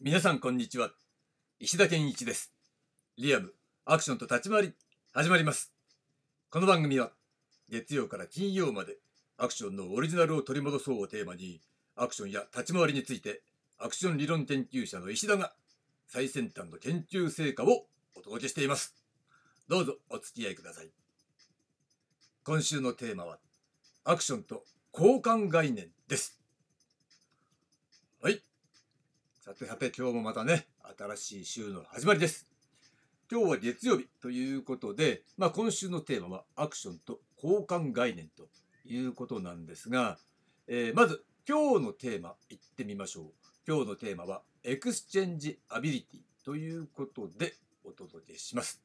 皆さんこんにちは。石田健一です。リアムアクションと立ち回り始まります。この番組は月曜から金曜までアクションのオリジナルを取り戻そうをテーマにアクションや立ち回りについてアクション理論研究者の石田が最先端の研究成果をお届けしています。どうぞお付き合いください。今週のテーマはアクションと交換概念ですはいさてさて今日もまたね新しい週の始まりです。今日は月曜日ということで、まあ、今週のテーマはアクションと交換概念ということなんですが、えー、まず今日のテーマいってみましょう。今日のテーマは exchange ability ということでお届けします。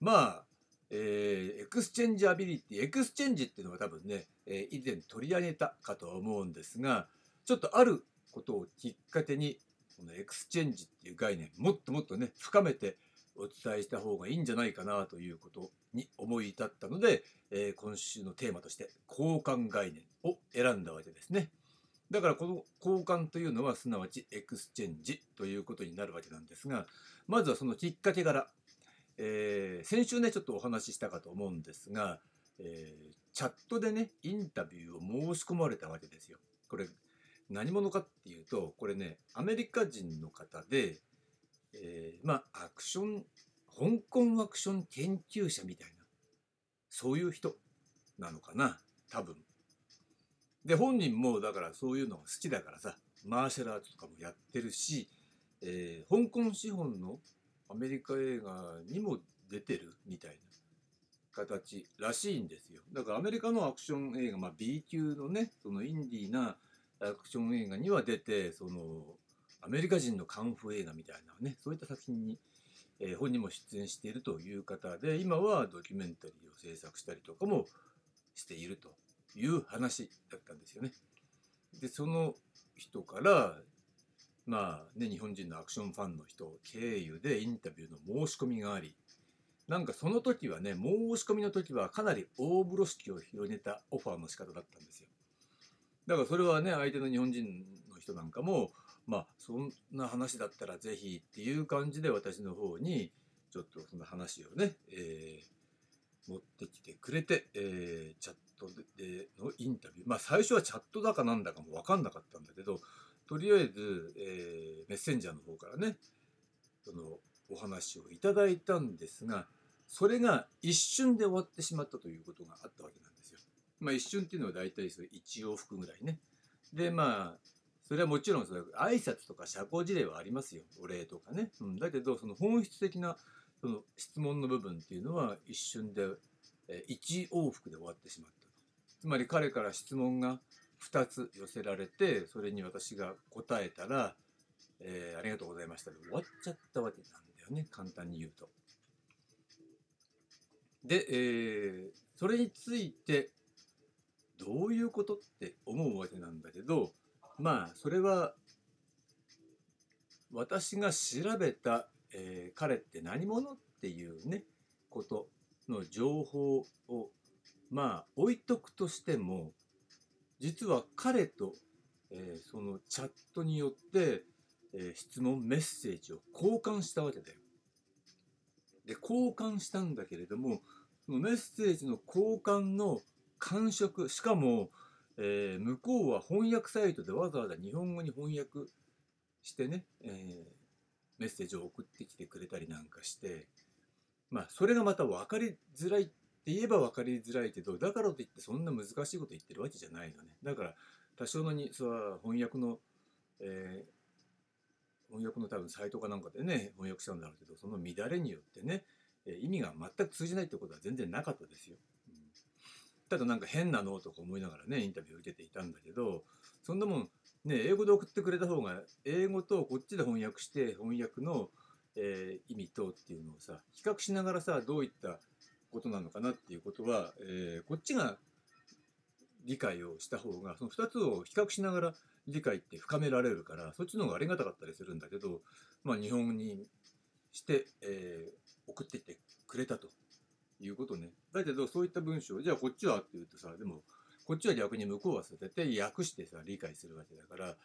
まあえー、 exchange ability exchange っていうのは多分ね、えー、以前取り上げたかと思うんですがちょっとあることをきっかけにこの exchange っていう概念もっともっとね深めてお伝えした方がいいんじゃないかなということに思い至ったので、えー、今週のテーマとして交換概念を選んだわけですね。だからこの交換というのはすなわち exchange ということになるわけなんですがまずはそのきっかけからえー、先週ねちょっとお話ししたかと思うんですが、えー、チャットでねインタビューを申し込まれたわけですよ。これ何者かっていうとこれねアメリカ人の方で、えー、まあアクション香港アクション研究者みたいなそういう人なのかな多分。で本人もだからそういうのが好きだからさマーシャルアーツとかもやってるし、えー、香港資本のアメリカ映画にも出てるみたいな形らしいんですよだからアメリカのアクション映画、まあ、B 級のねそのインディーなアクション映画には出てそのアメリカ人のカンフー映画みたいなねそういった作品に、えー、本人も出演しているという方で今はドキュメンタリーを制作したりとかもしているという話だったんですよね。でその人からまあね、日本人のアクションファンの人経由でインタビューの申し込みがありなんかその時はね申し込みの時はかなり大風呂敷を広げたオファーの仕方だったんですよだからそれはね相手の日本人の人なんかもまあそんな話だったら是非っていう感じで私の方にちょっとその話をね、えー、持ってきてくれて、えー、チャットでのインタビューまあ最初はチャットだかなんだかも分かんなかったんだけどとりあえず、えー、メッセンジャーの方からねそのお話をいただいたんですがそれが一瞬で終わってしまったということがあっ。まあ、一瞬っていうのは大体それ1往復ぐらいね。でまあそれはもちろんそれ挨拶とか社交辞令はありますよお礼とかね。うん、だけどその本質的なその質問の部分っていうのは一瞬で1往復で終わってしまったつまり彼から質問が2つ寄せられてそれに私が答えたら、えー、ありがとうございましたで終わっちゃったわけなんだよね簡単に言うと。で、えー、それについてどういうことって思うわけなんだけどまあそれは私が調べた、えー、彼って何者っていうねことの情報をまあ置いとくとしても実は彼と、えー、そのチャットによって、えー、質問メッセージを交換したわけだよ。で交換したんだけれどもそのメッセージの交換の感触しかも、えー、向こうは翻訳サイトでわざわざ日本語に翻訳してね、えメッセージを送ってきてくれたりなんかしてまあそれがまた分かりづらいって言えば分かりづらいけどだからといってそんな難しいこと言ってるわけじゃないのねだから多少のにそは翻訳の、えー、翻訳の多分サイトかなんかでね翻訳したんだろうけどその乱れによってね意味が全く通じないってことは全然なかったですよ。ただなんか変なのとか思いながらねインタビューを受けていたんだけどそんなもんね英語で送ってくれた方が英語とこっちで翻訳して翻訳の、えー、意味とっていうのをさ比較しながらさどういったことなのかなっていうことは、えー、こっちが理解をした方がその2つを比較しながら理解って深められるからそっちの方がありがたかったりするんだけど、まあ、日本にして、えー、送っていってくれたと。いうことね。だけどそういった文章じゃあこっちはって言うとさでもこっちは逆に向こうはさ絶対訳してさ理解するわけだから、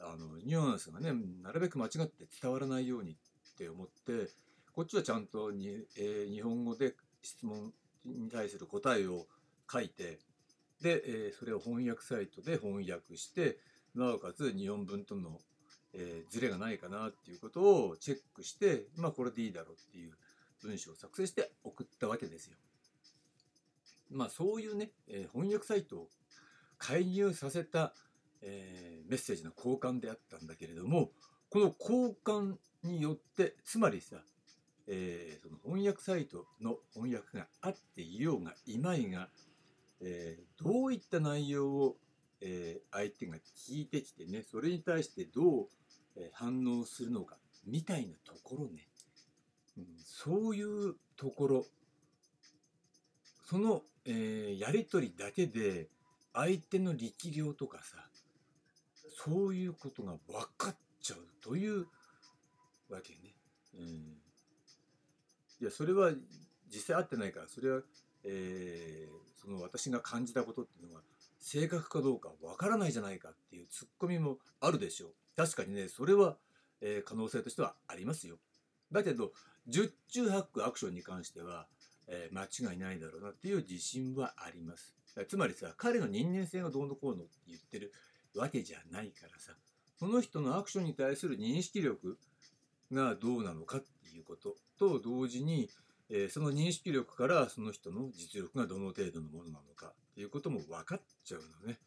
あのニュアンスがねなるべく間違って伝わらないようにって思ってこっちはちゃんとに、えー、日本語で質問に対する答えを書いてで、えー、それを翻訳サイトで翻訳してなおかつ日本文との、えー、ズレがないかなっていうことをチェックしてまあこれでいいだろうっていう文章を作成して送ったわけですよ。まあそういうね、えー、翻訳サイトを介入させた、えー、メッセージの交換であったんだけれどもこの交換によってつまりさ、えー、その翻訳サイトの翻訳があっていようがいまいが、えー、どういった内容を、え、相手が聞いてきてねそれに対してどう、反応するのかみたいなところね、そういうところその、えやり取りだけで相手の力量とかさそういうことが分かっちゃうというわけね。うん、いやそれは実際会ってないからそれは、えー、その私が感じたことっていうのが正確かどうかわからないじゃないかっていうツッコミもあるでしょう。確かにねそれは、えー、可能性としてはありますよ。だけど十中八九アクションに関しては、えー、間違いないだろうなっていう自信はあります。つまりさ彼の人間性がどうのこうのって言ってるわけじゃないからさその人のアクションに対する認識力がどうなのかっていうことと同時に、えー、その認識力からその人の実力がどの程度のものなのかっていうことも分かっちゃうのね。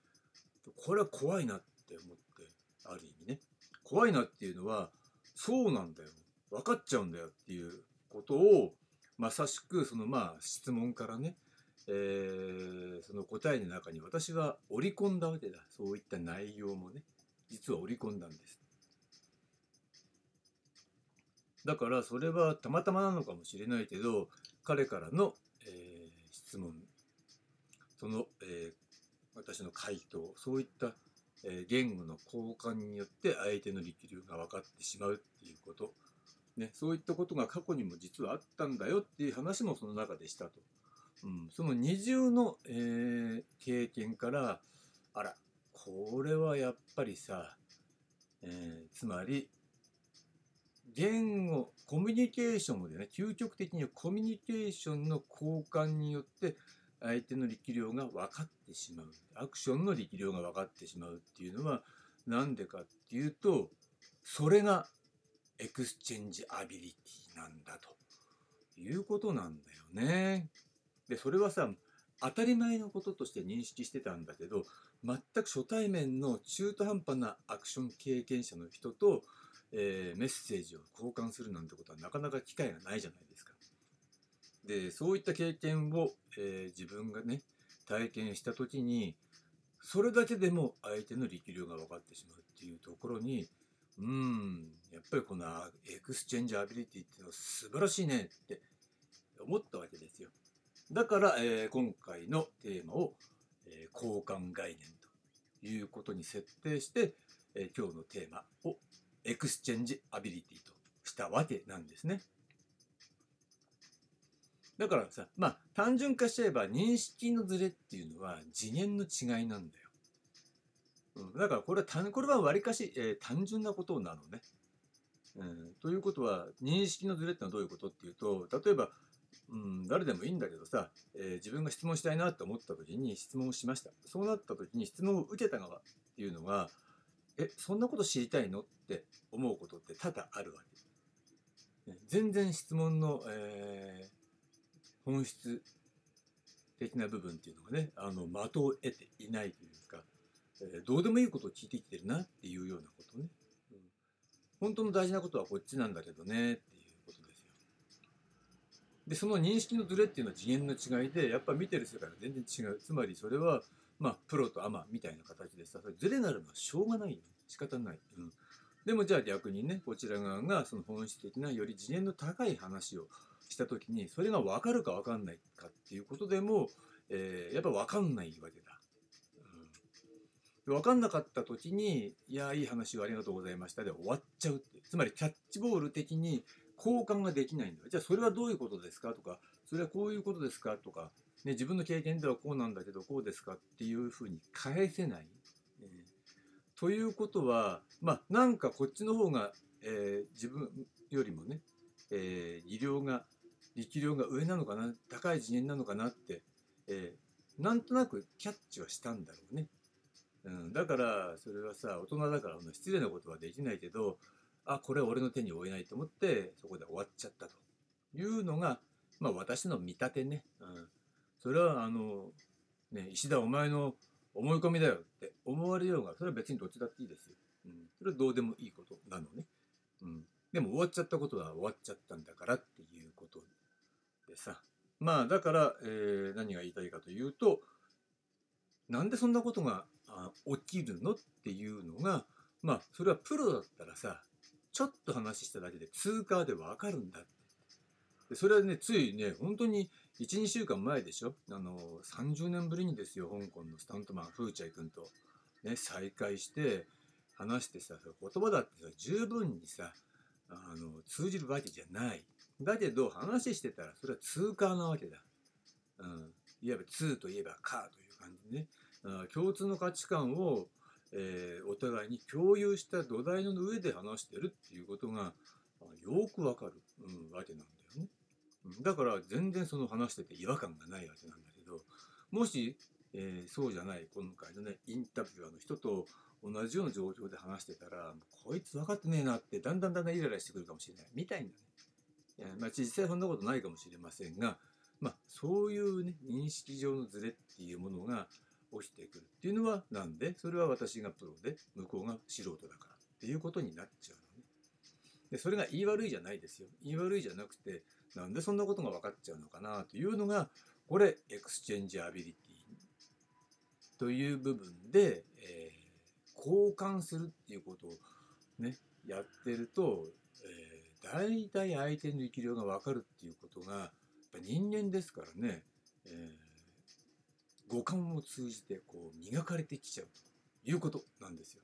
これは怖いなって思ってある意味ね怖いなっていうのはそうなんだよ分かっちゃうんだよっていうことをまさしくそのまあ質問からね、えー、その答えの中に私は織り込んだわけだ。そういった内容もね実は織り込んだんです。だからそれはたまたまなのかもしれないけど彼からの、えー、質問。その、えー、私の回答。そういった、言語の交換によって相手の力量が分かってしまうっていうこと、ね、そういったことが過去にも実はあったんだよっていう話もその中でしたと。うん、その二重の、えー、経験からあらこれはやっぱりさ、えー、つまり言語コミュニケーションでね究極的にはコミュニケーションの交換によって相手の力量が分かってしまうアクションの力量が分かってしまうっていうのは何でかっていうとそれが exchange ability なんだということなんだよね。でそれはさ当たり前のこととして認識してたんだけど全く初対面の中途半端なアクション経験者の人とえー、メッセージを交換するなんてことはなかなか機会がないじゃないですか。でそういった経験を、えー、自分がね体験した時にそれだけでも相手の力量が分かってしまうっていうところにうんやっぱりこの exchange ability っていうのは素晴らしいねって思ったわけですよ。だから、えー、今回のテーマを、えー、交換概念ということに設定して、えー、今日のテーマを exchange ability としたわけなんですね。だからさまあ単純化しちゃえば認識のズレっていうのは次元の違いなんだよ。だからこれはこれはわりかし、えー、単純なことなのね。うん、ということは認識のズレってのはどういうことっていうと例えば、うん、誰でもいいんだけどさ、えー、自分が質問したいなと思った時に質問をしました。そうなった時に質問を受けた側っていうのがえそんなこと知りたいのって思うことって多々あるわけ。全然質問の、えー、本質的な部分っていうのがねあの的を得ていないというか、え、どうでもいいことを聞いてきてるなっていうようなことね、うん、本当の大事なことはこっちなんだけどねっていうことですよ。でその認識のズレっていうのは次元の違いでやっぱ見てる世界が全然違うつまりそれはまあ、プロとアマみたいな形でさ、それずれなるのはしょうがないよ。仕方ない。うん。でもじゃあ逆にね、こちら側がその本質的なより次元の高い話をした時に、それが分かるか分かんないかっていうことでも、えー、やっぱ分かんないわけだ。分かんなかった時に、いや、いい話をありがとうございましたで終わっちゃうって。つまりキャッチボール的に交換ができないんだ。じゃあそれはどういうことですか？とか、それはこういうことですか？とか、ね、自分の経験ではこうなんだけどこうですかっていうふうに返せない、えということはまあなんかこっちの方が、えー自分よりもね、えー技量が力量が上なのかな？高い次元なのかなって、えーなんとなくキャッチはしたんだろうね。うん、だからそれはさ大人だから失礼なことはできないけどあこれは俺の手に負えないと思ってそこで終わっちゃったというのがまあ私の見立てね。うん、それはあのね石田お前の思い込みだよって思われようがそれは別にどっちだっていいですよ。うん、それはどうでもいいことなのね。うん、でも終わっちゃったことは終わっちゃったんだからっていうことでさまあだから、えー何が言いたいかというとなんでそんなことが起きるの？っていうのがまあそれはプロだったらさちょっと話しただけで通過でわかるんだでそれはねついね本当に12週間前でしょ？あの30年ぶりにですよ香港のスタントマンフーチャイ君と、ね、再会して話してさ言葉だってさ十分にさあの通じるわけじゃない。だけど話してたらそれは通過なわけだ、うん、いわば通といえばカーという。感じね共通の価値観を、えお互いに共有した土台の上で話してるっていうことがよくわかる、わけなんだよね。うんだから全然その話してて違和感がないわけなんだけどもし、えそうじゃない今回のねインタビュアーの人と同じような状況で話してたらこいつ分かってねえなってだんだんだんだんイライラしてくるかもしれないみたいなね。いやまあ、実際そんなことないかもしれませんが、まあ、そういうね認識上のズレっていうものが起きてくるっていうのはなんでそれは私がプロで向こうが素人だからっていうことになっちゃうのね。でそれがいい悪いじゃないですよ。いい悪いじゃなくてなんでそんなことが分かっちゃうのかなというのがこれ exchange ability という部分で、えー交換するっていうことをねやってると、えー、大体相手の力量が分かるっていうことがぱ人間ですからね、えー五感を通じてこう磨かれてきちゃうということなんですよ。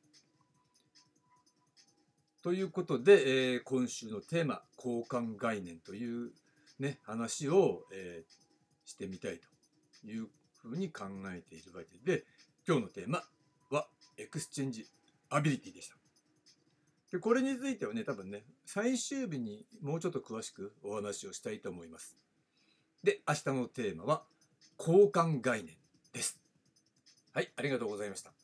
ということで、えー今週のテーマ「交換概念」という、ね、話を、えーしてみたいというふうに考えているわけで今日のテーマは exchange ability でした。でこれについてはね多分ね最終日にもうちょっと詳しくお話をしたいと思います。で明日のテーマは交換概念です。はいありがとうございました。